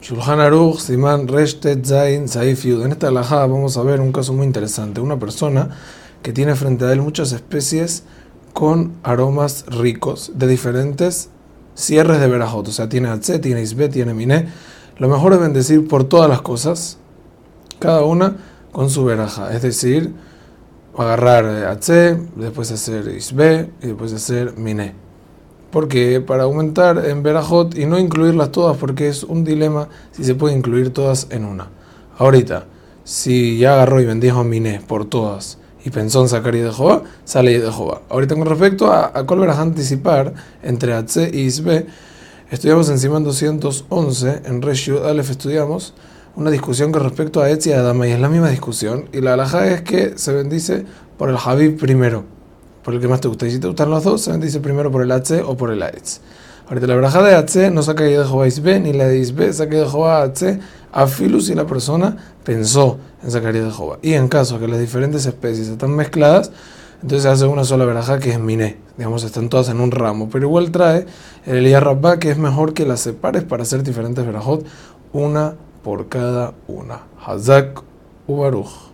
Shulchan Aruch, Siman Reshtet Zain Saif Yud. En esta alajada vamos a ver un caso muy interesante. Una persona que tiene frente a él muchas especies con aromas ricos de diferentes cierres de verajot. O sea, tiene Atze, tiene Isbe, tiene Miné. Lo mejor es bendecir por todas las cosas, cada una con su veraja. Es decir, agarrar Atze, después hacer Isbe y después hacer Miné porque para aumentar en Berajot y no incluirlas todas porque es un dilema si se puede incluir todas en una. Ahorita, si ya agarró y bendijo Miné por todas y pensó en sacar y de Jehová, sale de Jehová. Ahorita con respecto a, a cuál anticipar entre Atze y Isbe, estudiamos encima en 211, en Reshu Aleph estudiamos una discusión con respecto a Etz y a Adama y es la misma discusión y la alhaja es que se bendice por el Habib primero por el que más te gusta. Y si te gustan los dos, se bendice primero por el H o por el Aetz. Ahorita la braja de H no saca de Jehová Isbe, ni la de Isbe saca de Jehová H, a Filus si la persona pensó en sacar de Jehová. Y en caso que las diferentes especies están mezcladas, entonces se hace una sola veraja que es Miné. Digamos, están todas en un ramo. Pero igual trae el Elías Rabba que es mejor que las separes para hacer diferentes verajot, una por cada una. Hazak Ubaruch.